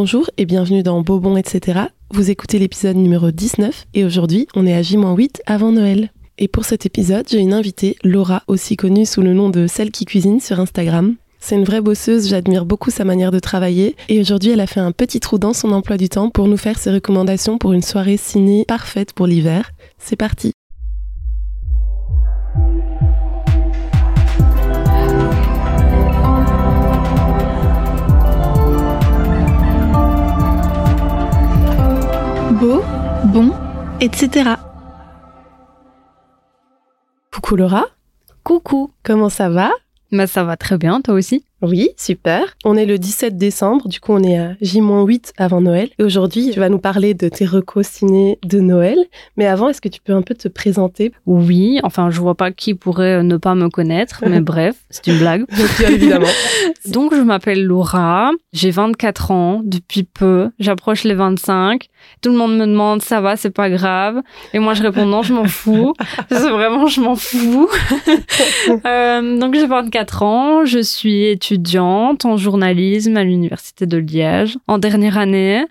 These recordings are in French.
Bonjour et bienvenue dans Bobon, etc. Vous écoutez l'épisode numéro 19 et aujourd'hui on est à J-8 avant Noël. Et pour cet épisode, j'ai une invitée, Laura, aussi connue sous le nom de Celle qui cuisine sur Instagram. C'est une vraie bosseuse, j'admire beaucoup sa manière de travailler et aujourd'hui elle a fait un petit trou dans son emploi du temps pour nous faire ses recommandations pour une soirée ciné parfaite pour l'hiver. C'est parti bon, etc. Coucou Laura. Coucou. Comment ça va? Bah ça va très bien, toi aussi? Oui, super. On est le 17 décembre, du coup on est à J-8 avant Noël. Et aujourd'hui, tu vas nous parler de tes recos ciné de Noël. Mais avant, est-ce que tu peux un peu te présenter? Oui, enfin je vois pas qui pourrait ne pas me connaître, mais bref, c'est une blague. Bien évidemment. Donc je m'appelle Laura, j'ai 24 ans depuis peu, j'approche les 25. Tout le monde me demande ça va, c'est pas grave. Et moi je réponds non, je m'en fous. c'est vraiment, je m'en fous. euh, donc j'ai 24 ans, je suis étudiante en journalisme à l'université de Liège en dernière année.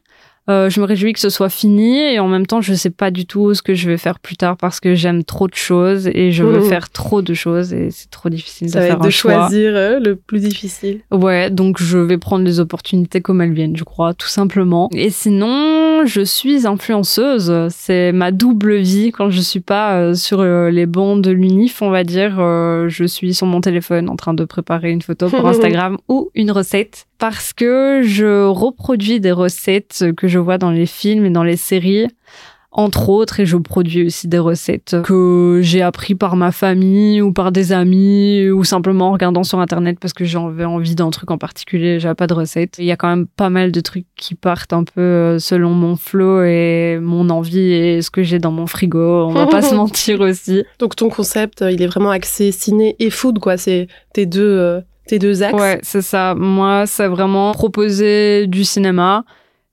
Euh, je me réjouis que ce soit fini et en même temps, je sais pas du tout ce que je vais faire plus tard parce que j'aime trop de choses et je veux mmh. faire trop de choses et c'est trop difficile Ça de va faire être de choisir euh, le plus difficile. Ouais, donc je vais prendre les opportunités comme elles viennent, je crois, tout simplement. Et sinon, je suis influenceuse. C'est ma double vie quand je suis pas euh, sur les bancs de l'unif, on va dire. je suis sur mon téléphone en train de préparer une photo pour Instagram ou une recette parce que je reproduis des recettes que je vois dans les films et dans les séries entre autres, et je produis aussi des recettes que j'ai appris par ma famille ou par des amis ou simplement en regardant sur internet parce que j'avais envie d'un truc en particulier, j'avais pas de recette. Il y a quand même pas mal de trucs qui partent un peu euh, selon mon flow et mon envie et ce que j'ai dans mon frigo. On va pas se mentir aussi. Donc ton concept, il est vraiment axé ciné et food, quoi. C'est tes deux euh, tes deux axes Ouais, c'est ça. Moi, c'est vraiment proposer du cinéma.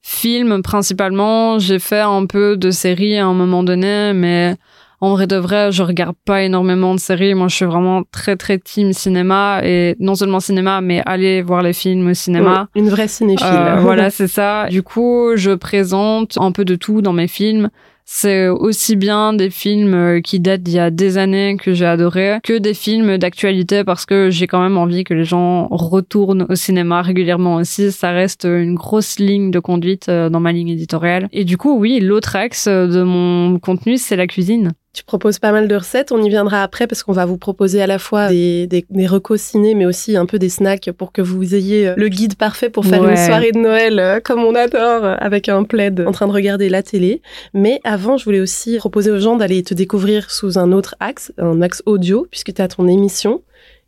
Film, principalement. J'ai fait un peu de séries à un moment donné, mais en vrai de vrai, je regarde pas énormément de séries. Moi, je suis vraiment très, très team cinéma. Et non seulement cinéma, mais aller voir les films au cinéma. une vraie cinéphile. Euh, voilà, c'est ça. Du coup, je présente un peu de tout dans mes films. C'est aussi bien des films euh, qui datent d'il y a des années que j'ai adoré que des films d'actualité parce que j'ai quand même envie que les gens retournent au cinéma régulièrement aussi. Ça reste une grosse ligne de conduite euh, dans ma ligne éditoriale. Et du coup, oui, l'autre axe de mon contenu, c'est la cuisine. Tu proposes pas mal de recettes, on y viendra après parce qu'on va vous proposer à la fois des, des, des recos ciné, mais aussi un peu des snacks pour que vous ayez le guide parfait pour faire une soirée de Noël euh, comme on adore, euh, avec un plaid en train de regarder la télé. Mais avant, je voulais aussi proposer aux gens d'aller te découvrir sous un autre axe, un axe audio, puisque tu as ton émission.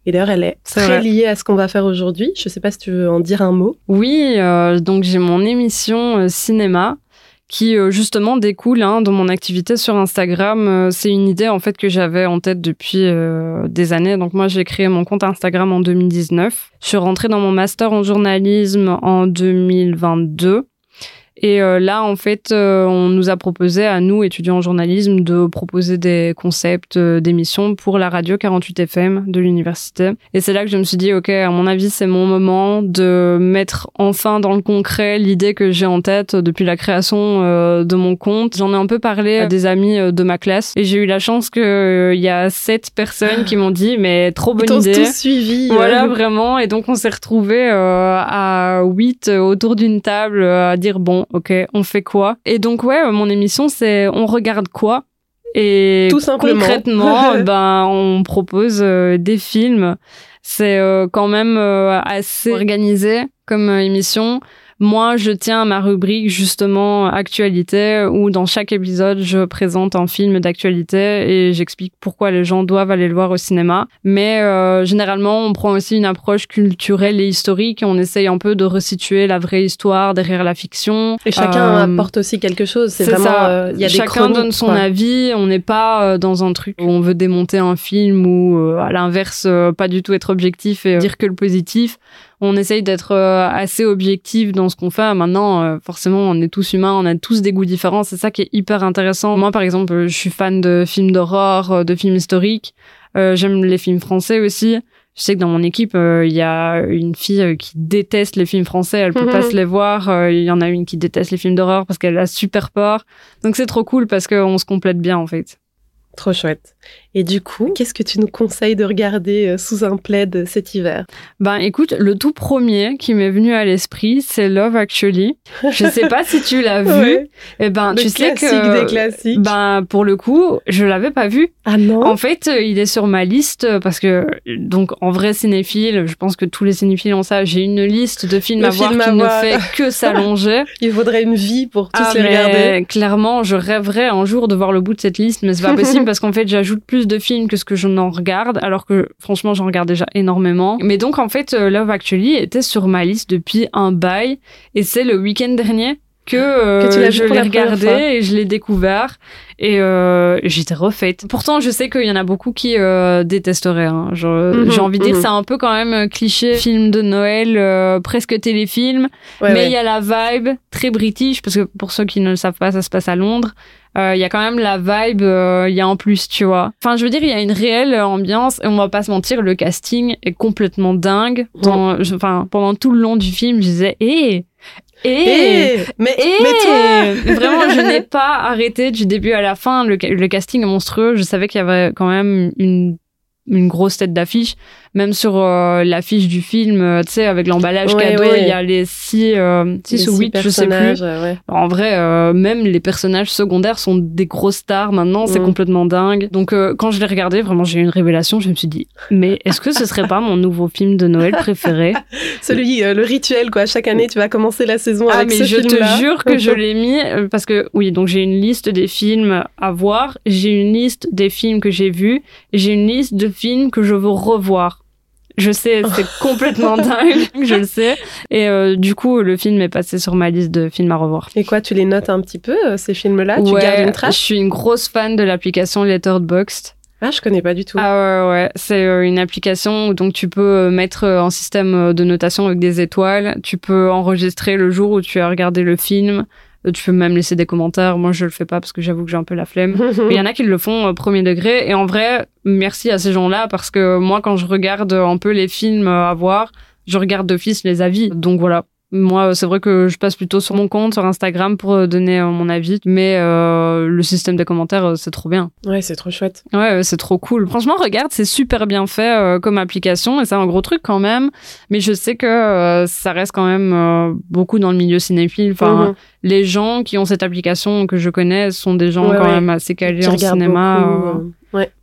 Et d'ailleurs, elle est, très liée à ce qu'on va faire aujourd'hui. Je sais pas si tu veux en dire un mot. Oui, euh, donc j'ai mon émission euh, cinéma qui euh, justement découle hein, de mon activité sur Instagram. Euh, c'est une idée en fait que j'avais en tête depuis euh, des années. Donc moi j'ai créé mon compte Instagram en 2019. Je suis rentrée dans mon master en journalisme en 2022. Et euh, là, en fait, euh, on nous a proposé à nous, étudiants en journalisme, de proposer des concepts euh, d'émissions pour la radio 48 FM de l'université. Et c'est là que je me suis dit, OK, à mon avis, c'est mon moment de mettre enfin dans le concret l'idée que j'ai en tête depuis la création de mon compte. J'en ai un peu parlé à des amis de ma classe et j'ai eu la chance qu'il y a sept personnes qui m'ont dit, mais trop bonne Ils idée. tous suivi. Voilà, vraiment. Et donc, on s'est retrouvés à huit autour d'une table à dire, bon, ok, on fait quoi? Et donc ouais, mon émission c'est on regarde quoi? Et Tout simplement. concrètement, ben on propose euh, des films. C'est euh, quand même euh, assez organisé comme émission. Moi, je tiens à ma rubrique justement actualité où dans chaque épisode, je présente un film d'actualité et j'explique pourquoi les gens doivent aller le voir au cinéma. Mais euh, généralement, on prend aussi une approche culturelle et historique et on essaye un peu de resituer la vraie histoire derrière la fiction. Et chacun euh, apporte aussi quelque chose. C'est vraiment, euh, il y a chacun des donne son quoi. avis. On n'est pas euh, dans un truc où on veut démonter un film ou euh, à l'inverse, pas du tout être objectif et dire que le positif on essaye d'être euh, assez objectif dans ce qu'on fait. Maintenant, euh, forcément, on est tous humains, on a tous des goûts différents. C'est ça qui est hyper intéressant. Moi, par exemple, je suis fan de films d'horreur, de films historiques. Euh, J'aime les films français aussi. Je sais que dans mon équipe, il y a une fille qui déteste les films français, elle peut pas se les voir. Il y en a une qui déteste les films d'horreur parce qu'elle a super peur. Donc c'est trop cool parce qu'on se complète bien en fait. Trop chouette. Et du coup, qu'est-ce que tu nous conseilles de regarder euh, sous un plaid cet hiver? Ben écoute, le tout premier qui m'est venu à l'esprit, c'est Love Actually. Je sais pas si tu l'as vu. Et eh ben tu sais que des classiques. Ben pour le coup, je l'avais pas vu. Ah non? En fait, euh, il est sur ma liste euh, parce que donc en vrai cinéphile, je pense que tous les cinéphiles ont ça. J'ai une liste de films à voir qui ne fait que s'allonger. il faudrait une vie pour tous ah, les regarder. Clairement, je rêverais un jour de voir le bout de cette liste, mais c'est pas possible parce qu'en fait, j'ajoute plus de films que ce que je n'en regarde, alors que franchement, j'en regarde déjà énormément. Mais donc, en fait, euh, Love Actually était sur ma liste depuis un bail, et c'est le week-end dernier que, euh, que je l'ai regardé et je l'ai découvert et euh, j'étais refaite. Pourtant, je sais qu'il y en a beaucoup qui euh, détesteraient. Hein. Mhm, j'ai envie de dire, mhm. c'est un peu quand même cliché film de Noël, presque téléfilm, mais il y a la vibe très british parce que pour ceux qui ne le savent pas, ça se passe à Londres. Il y a quand même la vibe, il y a en plus, tu vois. Enfin, je veux dire, il y a une réelle ambiance et on va pas se mentir, le casting est complètement dingue. Enfin, pendant tout le long du film, je disais, hé, et, mais, vraiment, je n'ai pas arrêté du début à la fin. Le, le casting est monstrueux. Je savais qu'il y avait quand même une, une grosse tête d'affiche même sur euh, l'affiche du film, euh, tu sais, avec l'emballage cadeau, il y a les six, euh, six ou huit, je sais plus. En vrai, même les personnages secondaires sont des grosses stars maintenant, c'est mm. complètement dingue. Donc, quand je l'ai regardé, vraiment, j'ai eu une révélation. Je me suis dit, mais est-ce que ce serait pas mon nouveau film de Noël préféré? Celui, le rituel, quoi. Chaque année, tu vas commencer la saison ah, avec mais ce je te jure que je l'ai mis parce que, oui, donc j'ai une liste des films à voir, j'ai une liste des films que j'ai vus, j'ai une liste de films que je veux revoir. Je sais, c'est complètement dingue, je le sais. Et euh, du coup, le film est passé sur ma liste de films à revoir. Et quoi, tu les notes un petit peu, euh, ces films-là? Tu gardes une trace? Je suis une grosse fan de l'application Letterboxd. Ah, je connais pas du tout. Ah ouais, ouais. C'est euh, une application où donc tu peux mettre un système de notation avec des étoiles. Tu peux enregistrer le jour où tu as regardé le film. Euh, tu peux même laisser des commentaires. Moi, je le fais pas parce que j'avoue que j'ai un peu la flemme. Mais il y en a qui le font au premier degré. Et en vrai, merci à ces gens-là parce que moi, quand je regarde un peu les films à voir, je regarde d'office les avis. Donc voilà. Moi, c'est vrai que je passe plutôt sur mon compte, sur Instagram, pour euh, donner euh, mon avis. Mais euh, le système des commentaires, c'est trop bien. Ouais, c'est trop chouette. Ouais, c'est trop cool. Franchement, regarde, c'est super bien fait comme application et c'est un gros truc quand même. Mais je sais que ça reste quand même beaucoup dans le milieu cinéphile. Enfin, mhm. les gens qui ont cette application que je connais sont des gens quand même assez calés en cinéma.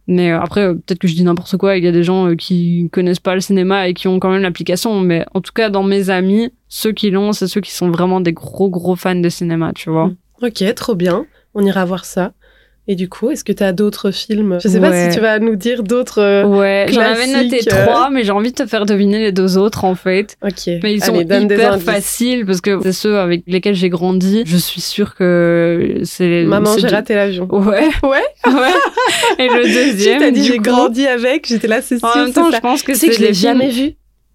Mais euh, après, euh, peut-être que je dis n'importe quoi. Il y a des gens euh, qui connaissent pas le cinéma et qui ont quand même l'application. Mais en tout cas, dans mes amis, ceux qui l'ont, c'est ceux qui sont vraiment des gros, gros fans de cinéma, tu vois. Ok, trop bien. On ira voir ça. Et du coup, est-ce que tu as d'autres films? Je sais pas si tu vas nous dire d'autres. Euh, ouais, j'en avais noté euh. trois, mais j'ai envie de te faire deviner les deux autres en fait. Ok. Mais ils sont hyper faciles parce que c'est ceux avec lesquels j'ai grandi. Je suis sûre que c'est. Maman, j'ai raté l'avion. Ouais. Ouais. ouais. Et le deuxième. tu t'as dit j'ai grandi avec, j'étais là, c'est. En même temps, je pense que c'est que je l'ai jamais vu?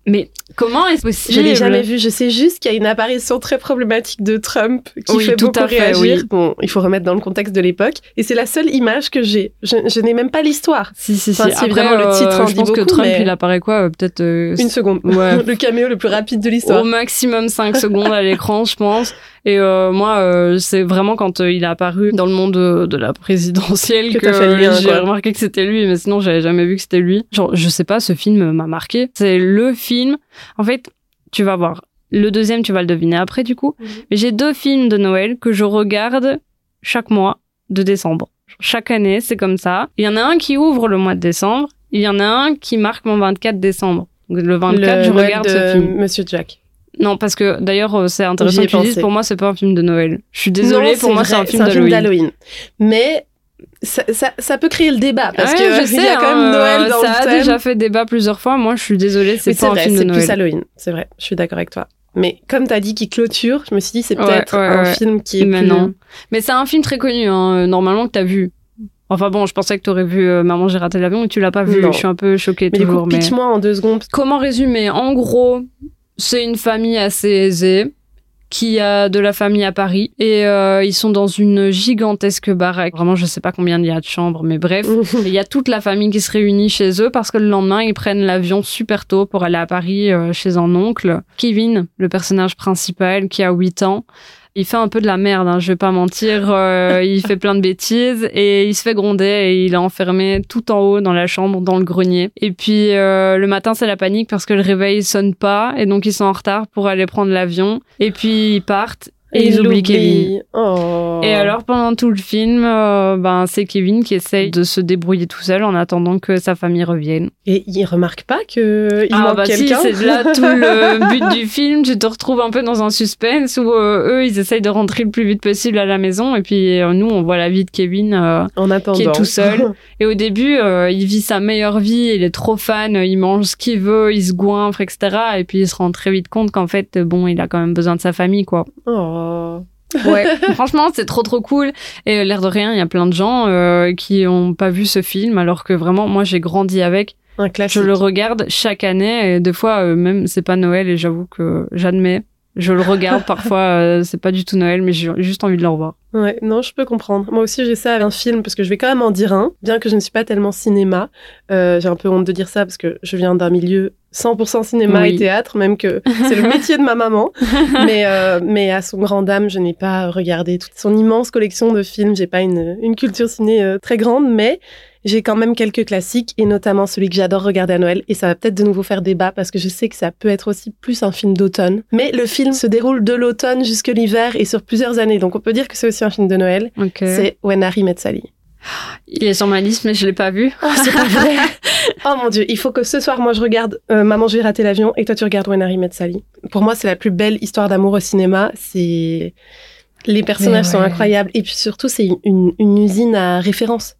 Mais comment est-ce possible? Je l'ai jamais vu. Je sais juste qu'il y a une apparition très problématique de Trump qui fait beaucoup réagir. Bon, il faut remettre dans le contexte de l'époque. Et c'est la seule image que j'ai. Je, n'ai même pas l'histoire. Si, si, si. Après, évidemment, le titre euh, je pense que Trump, il apparaît quoi? Euh, Peut-être... Euh, une seconde. Ouais. le caméo le plus rapide de l'histoire. Au maximum 5 secondes à l'écran, je pense. Et euh, moi, euh, c'est vraiment quand euh, il est apparu dans le monde de, de la présidentielle que, que j'ai remarqué que c'était lui, mais sinon j'avais jamais vu que c'était lui. Genre, je sais pas, ce film m'a marqué. C'est le film. En fait, tu vas voir. Le deuxième, tu vas le deviner après du coup. Mhm. Mais j'ai deux films de Noël que je regarde chaque mois de décembre. Chaque année, c'est comme ça. Il y en a un qui ouvre le mois de décembre. Il y en a un qui marque mon 24 décembre. Donc, le 24, je regarde ce film. Monsieur Jack. Non, parce que d'ailleurs, euh, c'est intéressant que tu dises, pour moi, c'est pas un film de Noël. Je suis désolée, pour moi, c'est un film d'Halloween. Mais ça, ça, ça, peut créer le débat parce que je sais, il y a quand même hein, Noël dans ça a déjà fait débat plusieurs fois. Moi, je suis désolée, c'est pas un film de Noël. C'est plus Halloween, c'est vrai. Je suis d'accord avec toi. Mais comme tu as dit qu'il clôture, je me suis dit c'est peut-être un film qui est Mais plus... non. Mais c'est un film très connu, hein, normalement que tu as vu. Enfin bon, je pensais que tu aurais vu euh, Maman, j'ai raté l'avion, mais tu l'as pas vu. Je suis un peu choquée mais toujours. pitch-moi en deux secondes. Comment résumer? En gros, c'est une famille assez aisée qui a de la famille à Paris et euh, ils sont dans une gigantesque baraque. Vraiment, je sais pas combien il y a de chambres, mais bref, il y a toute la famille qui se réunit chez eux parce que le lendemain, ils prennent l'avion super tôt pour aller à Paris euh, chez un oncle. Kevin, le personnage principal qui a 8 ans, il fait un peu de la merde, hein, je vais pas mentir. Euh, il fait plein de bêtises et il se fait gronder et il est enfermé tout en haut dans la chambre, dans le grenier. Et puis euh, le matin, c'est la panique parce que le réveil sonne pas et donc ils sont en retard pour aller prendre l'avion. Et puis ils partent et, ils oublient Kevin. Oh. Et alors pendant tout le film, euh, ben c'est Kevin qui essaye de se débrouiller tout seul en attendant que sa famille revienne. Et il remarque pas que il ah manque bah si, quelqu'un. c'est là tout le but du film. Tu te retrouves un peu dans un suspense où euh, eux ils essayent de rentrer le plus vite possible à la maison et puis euh, nous on voit la vie de Kevin. en attendant. qui est tout seul. Et au début, il vit sa meilleure vie, il est trop fan, il mange ce qu'il veut, il se goinfre, etc. Et puis il se rend très vite compte qu'en fait, bon, il a quand même besoin de sa famille, quoi. Oh. Ouais, franchement, c'est trop trop cool. Et euh, l'air de rien, il y a plein de gens euh, qui ont pas vu ce film, alors que vraiment, moi, j'ai grandi avec. Un classique. Je le regarde chaque année, et des fois, euh, même, c'est pas Noël, et j'avoue que j'admets. Je le regarde parfois, euh, c'est pas du tout Noël, mais j'ai juste envie de le revoir. Ouais, non, je peux comprendre. Moi aussi, j'ai ça avec un film, parce que je vais quand même en dire un, bien que je ne suis pas tellement cinéma. Euh, j'ai un peu honte de dire ça, parce que je viens d'un milieu 100% cinéma Oui. et théâtre, même que c'est le métier de ma maman. mais, euh, mais à son grand dame, je n'ai pas regardé toute son immense collection de films. J'ai pas une, une culture ciné euh, très grande, mais j'ai quand même quelques classiques, et notamment celui que j'adore regarder à Noël. Et ça va peut-être de nouveau faire débat, parce que je sais que ça peut être aussi plus un film d'automne. Mais le film se déroule de l'automne jusque l'hiver et sur plusieurs années. Donc on peut dire que c'est aussi un film de Noël. Ok. C'est When Harry Met Sally. Il est sur ma liste, mais je l'ai pas vu. Oh, c'est pas vrai. oh mon dieu, il faut que ce soir, moi, je regarde euh, Maman, j'ai raté l'avion et toi, tu regardes When Harry Met Sally. Pour moi, c'est la plus belle histoire d'amour au cinéma. C'est les personnages sont incroyables et puis surtout, c'est une, une- une usine à référence.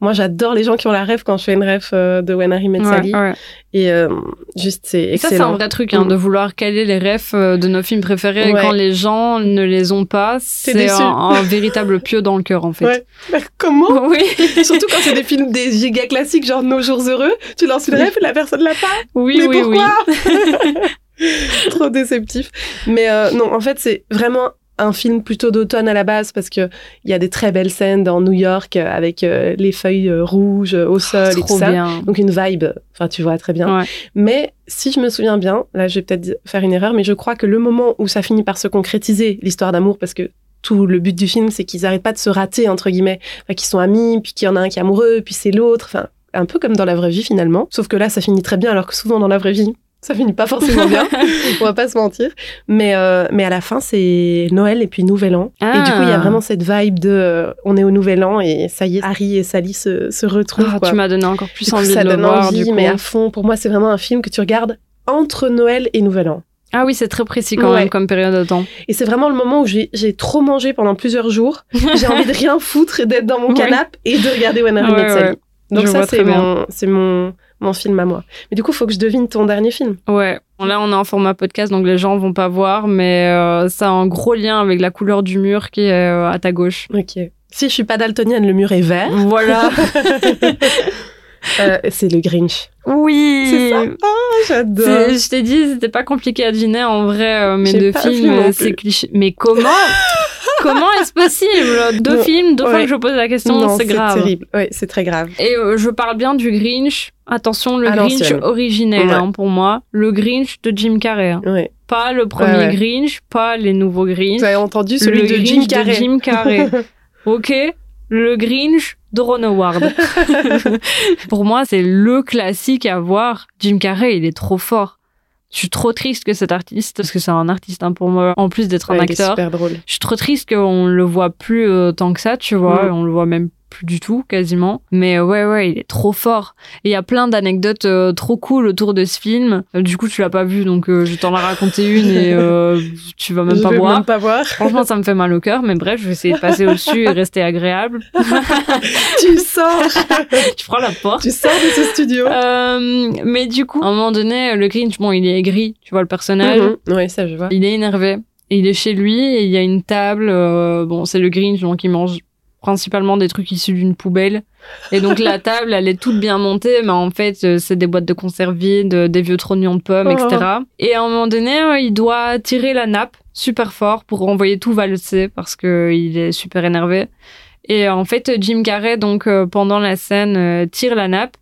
Moi, j'adore les gens qui ont la rêve quand je fais une rêve euh, de When Harry Met Ouais, Sally. ouais. Et euh, juste, c'est Et ça, c'est un excellent. vrai truc, hein, de vouloir caler les refs euh, de nos films préférés. Ouais. Quand les gens ne les ont pas, c'est un, un véritable pieu dans le cœur, en fait. Bah, comment Oui, Surtout quand c'est des films des giga classiques, genre Nos jours heureux, tu lances une rêve et la personne l'a pas. oui, mais oui, oui. pourquoi Trop déceptif. Mais euh, non, en fait, c'est vraiment un film plutôt d'automne à la base parce que il y a des très belles scènes dans New York euh, avec euh, les feuilles euh, rouges au sol et tout Trop ça. bien. Donc une vibe, enfin tu vois très bien. Ouais. Mais si je me souviens bien, là je vais peut-être faire une erreur, mais je crois que le moment où ça finit par se concrétiser, l'histoire d'amour, parce que tout le but du film, c'est qu'ils n'arrêtent pas de se rater, entre guillemets. Enfin, qu'ils sont amis, puis qu'il y en a un qui est amoureux, puis c'est l'autre. Enfin, un peu comme dans la vraie vie finalement. Sauf que là, ça finit très bien, alors que souvent dans la vraie vie, ça finit pas forcément bien. On va pas se mentir. Mais, euh, mais à la fin, c'est Noël et puis Nouvel An. Et du coup, il y a Ah. vraiment cette vibe de euh, on est au Nouvel An et ça y est, Harry et Sally se, se retrouvent. Ah, quoi. tu m'as donné encore plus coup, envie ça de le donne voir, envie, du coup. mais à fond. Pour moi, c'est vraiment un film que tu regardes entre Noël et Nouvel An. Ah oui, c'est très précis quand Ouais. même comme période de temps. Et c'est vraiment le moment où j'ai trop mangé pendant plusieurs jours. J'ai envie de rien foutre et d'être dans mon Ouais. canapé et de regarder When Harry Met Sally. Donc Je ça, c'est mon, c'est mon, mon film à moi. Mais du coup, faut que je devine ton dernier film. Ouais. Là, on est en format podcast, donc les gens vont pas voir, mais euh, ça a un gros lien avec la couleur du mur qui est euh, à ta gauche. Ok. Si je suis pas daltonienne, le mur est vert. Voilà. Euh, c'est le Grinch. oui. C'est. Ah, j'adore. C'est- Je t'ai dit, c'était pas compliqué à deviner. En vrai, euh, mes deux films, c'est cliché. Mais comment Comment est-ce possible? Deux Non, films, deux fois que je pose la question, c'est grave. terrible. Ouais, c'est très grave. Et euh, je parle bien du Grinch. Attention, le À Grinch originel Ouais. hein, pour moi. Le Grinch de Jim Carrey. hein. Ouais. Pas le premier. Grinch, pas les nouveaux Grinch. Vous avez entendu celui le de Grinch Jim Carrey. de Jim Carrey. ok Le Grinch de Ron Howard. Pour moi, c'est le classique à voir. Jim Carrey, il est trop fort. Je suis trop triste que cet artiste, parce que c'est un artiste hein, pour moi, en plus d'être un Ouais, il est acteur, super drôle. je suis trop triste qu'on le voit plus euh, tant que ça, tu vois. Mm. On le voit même plus du tout, quasiment. Mais euh, ouais, ouais, il est trop fort. Et il y a plein d'anecdotes euh, trop cool autour de ce film. Euh, du coup, tu l'as pas vu, donc euh, je t'en ai raconté une et euh, tu vas même je pas voir. même pas voir. Franchement, ça me fait mal au cœur, mais bref, je vais essayer de passer au-dessus et rester agréable. tu sors, tu prends la porte. tu sors de ce studio. Euh, mais du coup, à un moment donné, le Grinch, bon, il est aigri, tu vois le personnage. Mhm. Ouais, ça je vois. Il est énervé. Et il est chez lui et il y a une table. euh, bon, c'est le Grinch, donc il mange principalement des trucs issus d'une poubelle. Et donc la table, elle est toute bien montée, mais en fait, euh, c'est des boîtes de conserve vides, des vieux trognons de pommes, etc. Et à un moment donné, euh, il doit tirer la nappe super fort pour envoyer tout valser parce que il est super énervé. Et en fait, Jim Carrey, donc pendant la scène, tire la nappe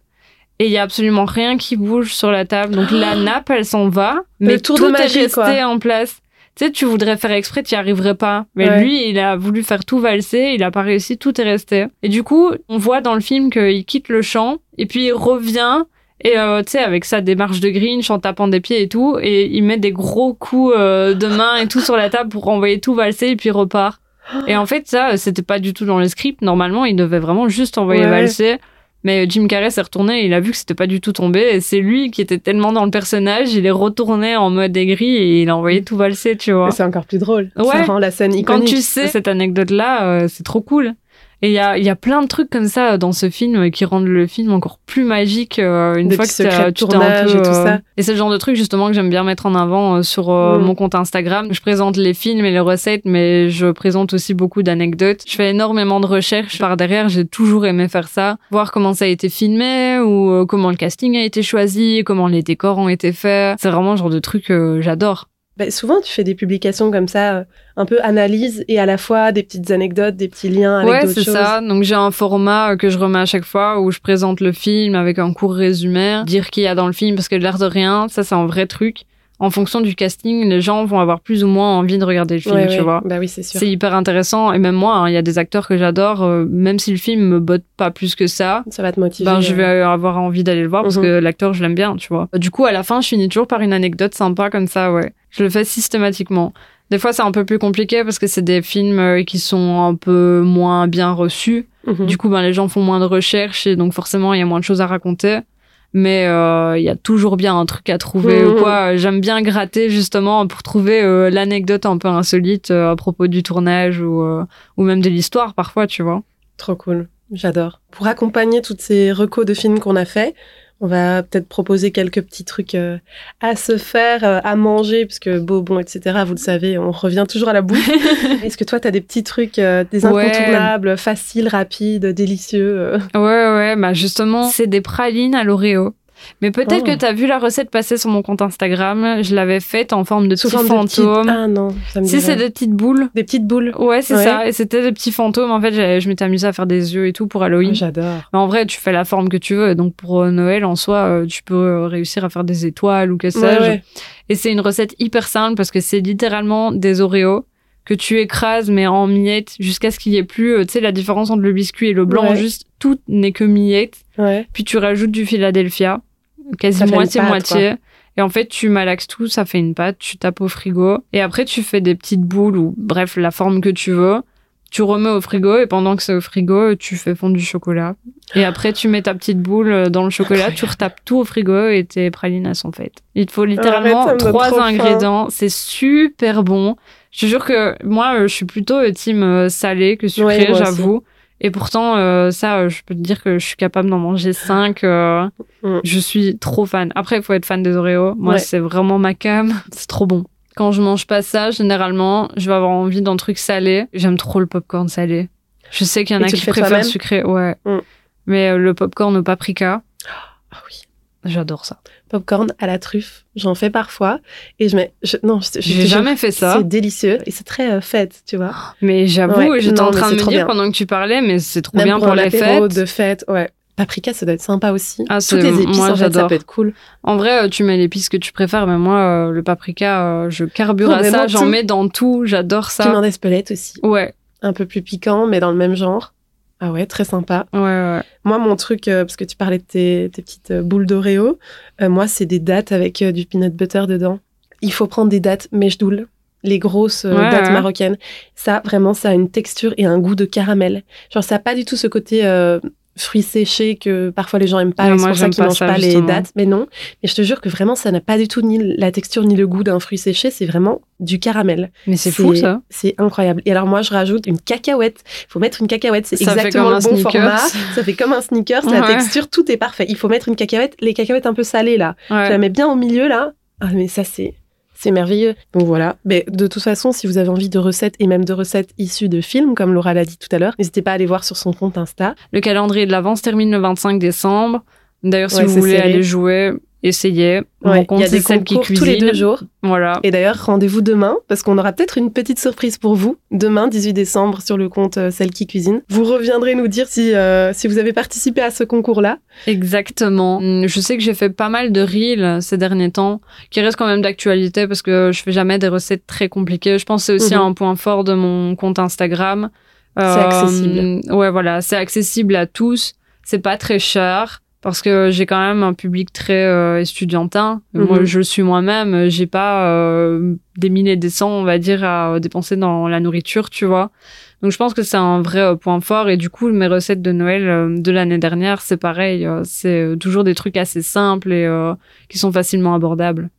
et il y a absolument rien qui bouge sur la table. Donc la nappe, elle s'en va, mais tout est resté en place. Tu sais, tu voudrais faire exprès, tu n'y arriverais pas. Mais lui, il a voulu faire tout valser, il a pas réussi, tout est resté. Et du coup, on voit dans le film qu'il quitte le champ, et puis il revient, et euh, tu sais, avec sa démarche de Grinch, en tapant des pieds et tout, et il met des gros coups euh, de main et tout sur la table pour envoyer tout valser, et puis il repart. Et en fait, ça, c'était pas du tout dans le script. Normalement, il devait vraiment juste envoyer valser. Mais Jim Carrey s'est retourné et il a vu que c'était pas du tout tombé. Et c'est lui qui était tellement dans le personnage, il est retourné en mode aigri et il a envoyé tout valser, tu vois. C'est encore plus drôle. Ouais. Ça rend la scène iconique. Quand tu sais cette anecdote-là, euh, c'est trop cool. Et il y a, y a plein de trucs comme ça dans ce film euh, qui rendent le film encore plus magique euh, une fois que tu un peu, et tout ça. Et c'est le genre de truc justement que j'aime bien mettre en avant sur mm. mon compte Instagram. Je présente les films et les recettes, mais je présente aussi beaucoup d'anecdotes. Je fais énormément de recherches par derrière. J'ai toujours aimé faire ça, voir comment ça a été filmé ou comment le casting a été choisi, comment les décors ont été faits. C'est vraiment le genre de truc que j'adore. Bah, souvent, tu fais des publications comme ça, euh, un peu analyse et à la fois des petites anecdotes, des petits liens avec d'autres choses. Ouais, c'est ça. Donc j'ai un format euh, que je remets à chaque fois où je présente le film avec un court résumé, dire qui y a dans le film parce que l'air de rien, ça c'est un vrai truc en fonction du casting, les gens vont avoir plus ou moins envie de regarder le film, tu vois. Bah oui, c'est sûr. C'est hyper intéressant. Et même moi, hein, il y a des acteurs que j'adore, euh, même si le film me botte pas plus que ça. Ça va te motiver. Ben, je vais avoir envie d'aller le voir parce mhm. que l'acteur, je l'aime bien, tu vois. Du coup, à la fin, je finis toujours par une anecdote sympa comme ça, ouais. Je le fais systématiquement. Des fois, c'est un peu plus compliqué parce que c'est des films euh, qui sont un peu moins bien reçus. Mhm. Du coup, ben, les gens font moins de recherches et donc forcément, il y a moins de choses à raconter mais euh, il y a toujours bien un truc à trouver ou quoi. J'aime bien gratter justement pour trouver euh, l'anecdote un peu insolite euh, à propos du tournage ou, ou même de l'histoire parfois, tu vois. Trop cool, j'adore. Pour accompagner toutes ces recos de films qu'on a fait, on va peut-être proposer quelques petits trucs euh, à se faire, euh, à manger, parce que bon, etc., vous le savez, on revient toujours à la bouffe. Est-ce que toi, tu as des petits trucs, euh, des incontournables, faciles, rapides, délicieux Ouais, ouais, bah justement, c'est des pralines à l'Oreo. Mais peut-être que oh. tu as vu la recette passer sur mon compte Instagram. Je l'avais faite en forme de petits fantômes. Ah non, ça me Si, c'est des petites boules. Des petites boules. Ouais, c'est ça. Et c'était des petits fantômes. En fait, je m'étais amusée à faire des yeux et tout pour Halloween. J'adore. Mais en vrai, tu fais la forme que tu veux. Donc pour euh, Noël, en soi, euh, tu peux euh, réussir à faire des étoiles ou que sais-je. Et c'est une recette hyper simple parce que c'est littéralement des Oreos que tu écrases mais en miettes jusqu'à ce qu'il y ait plus tu sais la différence entre le biscuit et le blanc juste tout n'est que miettes puis tu rajoutes du Philadelphia quasi moitié-moitié. Et en fait, tu malaxes tout, ça fait une pâte, tu tapes au frigo. Et après, tu fais des petites boules ou bref, la forme que tu veux. Tu remets au frigo et pendant que c'est au frigo, tu fais fondre du chocolat. Et après, tu mets ta petite boule dans le chocolat, tu retapes tout au frigo et tes pralines sont faites. Il te faut littéralement trois ingrédients. C'est super bon. Je te jure que moi, je suis plutôt team euh, salé que sucré, j'avoue. Et pourtant, euh, ça, euh, je peux te dire que je suis capable d'en manger 5. Euh, mm. Je suis trop fan. Après, il faut être fan des Oreos. Moi, c'est vraiment ma cam. C'est trop bon. Quand je mange pas ça, généralement, je vais avoir envie d'un truc salé. J'aime trop le popcorn salé. Je sais qu'il y en a qui préfèrent sucré. Ouais. Mm. Mais le popcorn au paprika. Ah oui. J'adore ça. Popcorn à la truffe, j'en fais parfois et je mets. Je, non, j'ai jamais fait ça. C'est délicieux et c'est très euh, fête, tu vois. Mais j'avoue, j'étais en train de me dire pendant que tu parlais, mais c'est trop bien pour, les fêtes. de fête, ouais. Paprika, ça doit être sympa aussi. Ah, Toutes les épices, moi, en fait, ça peut être cool. En vrai, euh, tu mets l'épice que tu préfères, mais moi, euh, le paprika, je carbure à ça, j'en mets dans tout, j'adore ça. Piment d'Espelette aussi. Ouais. Un peu plus piquant, mais dans le même genre. Ah ouais, très sympa. Ouais, ouais. Moi, mon truc, euh, parce que tu parlais de tes, petites euh, boules d'Oreo, euh, moi, c'est des dattes avec du peanut butter dedans. Il faut prendre des dattes mèche-doule, les grosses dattes marocaines. Ça, vraiment, ça a une texture et un goût de caramel. Genre, ça n'a pas du tout ce côté fruits séchés que parfois les gens aiment pas, c'est pour ça qu'ils mangent pas, les dates. Mais non, mais je te jure que vraiment ça n'a pas du tout ni la texture ni le goût d'un fruit séché, c'est vraiment du caramel. Mais c'est fou ça. C'est incroyable. Et alors moi je rajoute une cacahuète. Il faut mettre une cacahuète, c'est exactement le bon format. Ça fait comme un sneakers, la texture, tout est parfait. Il faut mettre une cacahuète, les cacahuètes un peu salées là. Tu la mets bien au milieu là. Ah mais ça c'est C'est merveilleux. Donc voilà. Mais de toute façon, si vous avez envie de recettes et même de recettes issues de films, comme Laura l'a dit tout à l'heure, n'hésitez pas à aller voir sur son compte Insta. Le calendrier de l'avance termine le 25 décembre. D'ailleurs, si vous voulez aller jouer, essayez. Ouais, il y a des concours tous les deux jours. Voilà. Et d'ailleurs, rendez-vous demain parce qu'on aura peut-être une petite surprise pour vous. Demain, 18 décembre, sur le compte euh, Celle qui cuisine. Vous reviendrez nous dire si, euh, si vous avez participé à ce concours-là. Exactement. Mm, je sais que j'ai fait pas mal de reels ces derniers temps qui restent quand même d'actualité parce que je fais jamais des recettes très compliquées. Je pense que c'est aussi mhm. un point fort de mon compte Instagram. C'est accessible. Euh, ouais, voilà. C'est accessible à tous. C'est pas très cher parce que j'ai quand même un public très euh, estudiantin. Moi, mhm. je le suis moi-même. J'ai pas euh, des milliers et des cents, on va dire, à dépenser dans la nourriture, tu vois. Donc, je pense que c'est un vrai euh, point fort. Et du coup, mes recettes de Noël euh, de l'année dernière, c'est pareil. c'est toujours des trucs assez simples et qui sont facilement abordables.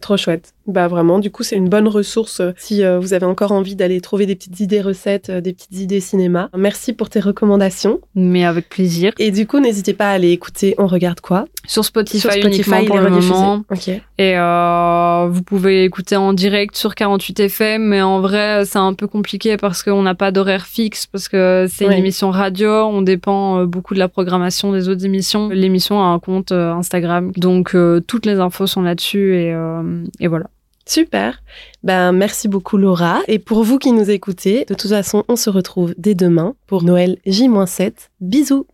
Trop chouette. Bah vraiment, du coup, c'est une bonne ressource euh, si euh, vous avez encore envie d'aller trouver des petites idées recettes, euh, des petites idées cinéma. Merci pour tes recommandations. Mais avec plaisir. Et du coup, n'hésitez pas à aller écouter On regarde quoi Sur Spotify, sur Spotify uniquement pour le moment. Et vous pouvez écouter en direct sur 48 FM, mais en vrai, c'est un peu compliqué parce qu'on n'a pas d'horaire fixe, parce que c'est une émission radio, on dépend beaucoup de la programmation des autres émissions. L'émission a un compte Instagram, donc toutes les infos sont là-dessus et, et voilà. Super. Ben, merci beaucoup Laura. Et pour vous qui nous écoutez, de toute façon, on se retrouve dès demain pour Noël J-7. Bisous